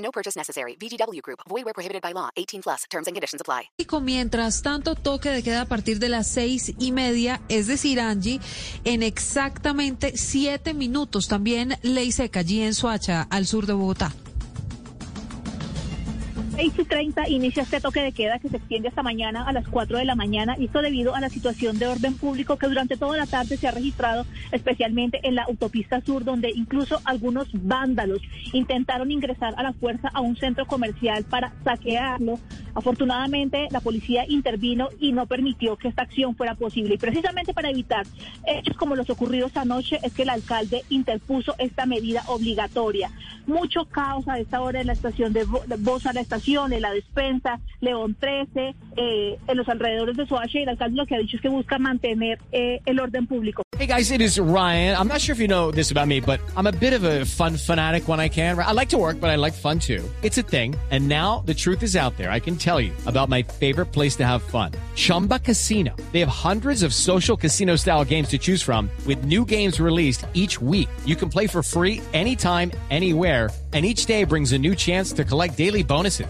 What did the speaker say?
No purchase necessary. VGW Group. Void where prohibited by law. 18 plus. Terms and conditions apply. Mientras tanto, toque de queda a partir de las seis y media, es decir, Angie, en exactamente siete minutos. También ley seca allí en Soacha, al sur de Bogotá. 6 y 30 inicia este toque de queda que se extiende hasta mañana a las 4 de la mañana y esto debido a la situación de orden público que durante toda la tarde se ha registrado, especialmente en la autopista sur, donde incluso algunos vándalos intentaron ingresar a la fuerza a un centro comercial para saquearlo. Afortunadamente, la policía intervino y no permitió que esta acción fuera posible. Y precisamente para evitar hechos como los ocurridos anoche es que el alcalde interpuso esta medida obligatoria. Mucho caos a esta hora en la estación de Bosa, la estación la despensa, León 13, eh, en los alrededores de y el alcalde lo que ha dicho es que busca mantener eh, el orden público. Hey guys, it is Ryan. I'm not sure if you know this about me, but I'm a bit of a fun fanatic when I can. I like to work, but I like fun too. It's a thing. And now the truth is out there. I can tell you about my favorite place to have fun. Chumba Casino. They have hundreds of social casino style games to choose from with new games released each week. You can play for free anytime, anywhere and each day brings a new chance to collect daily bonuses.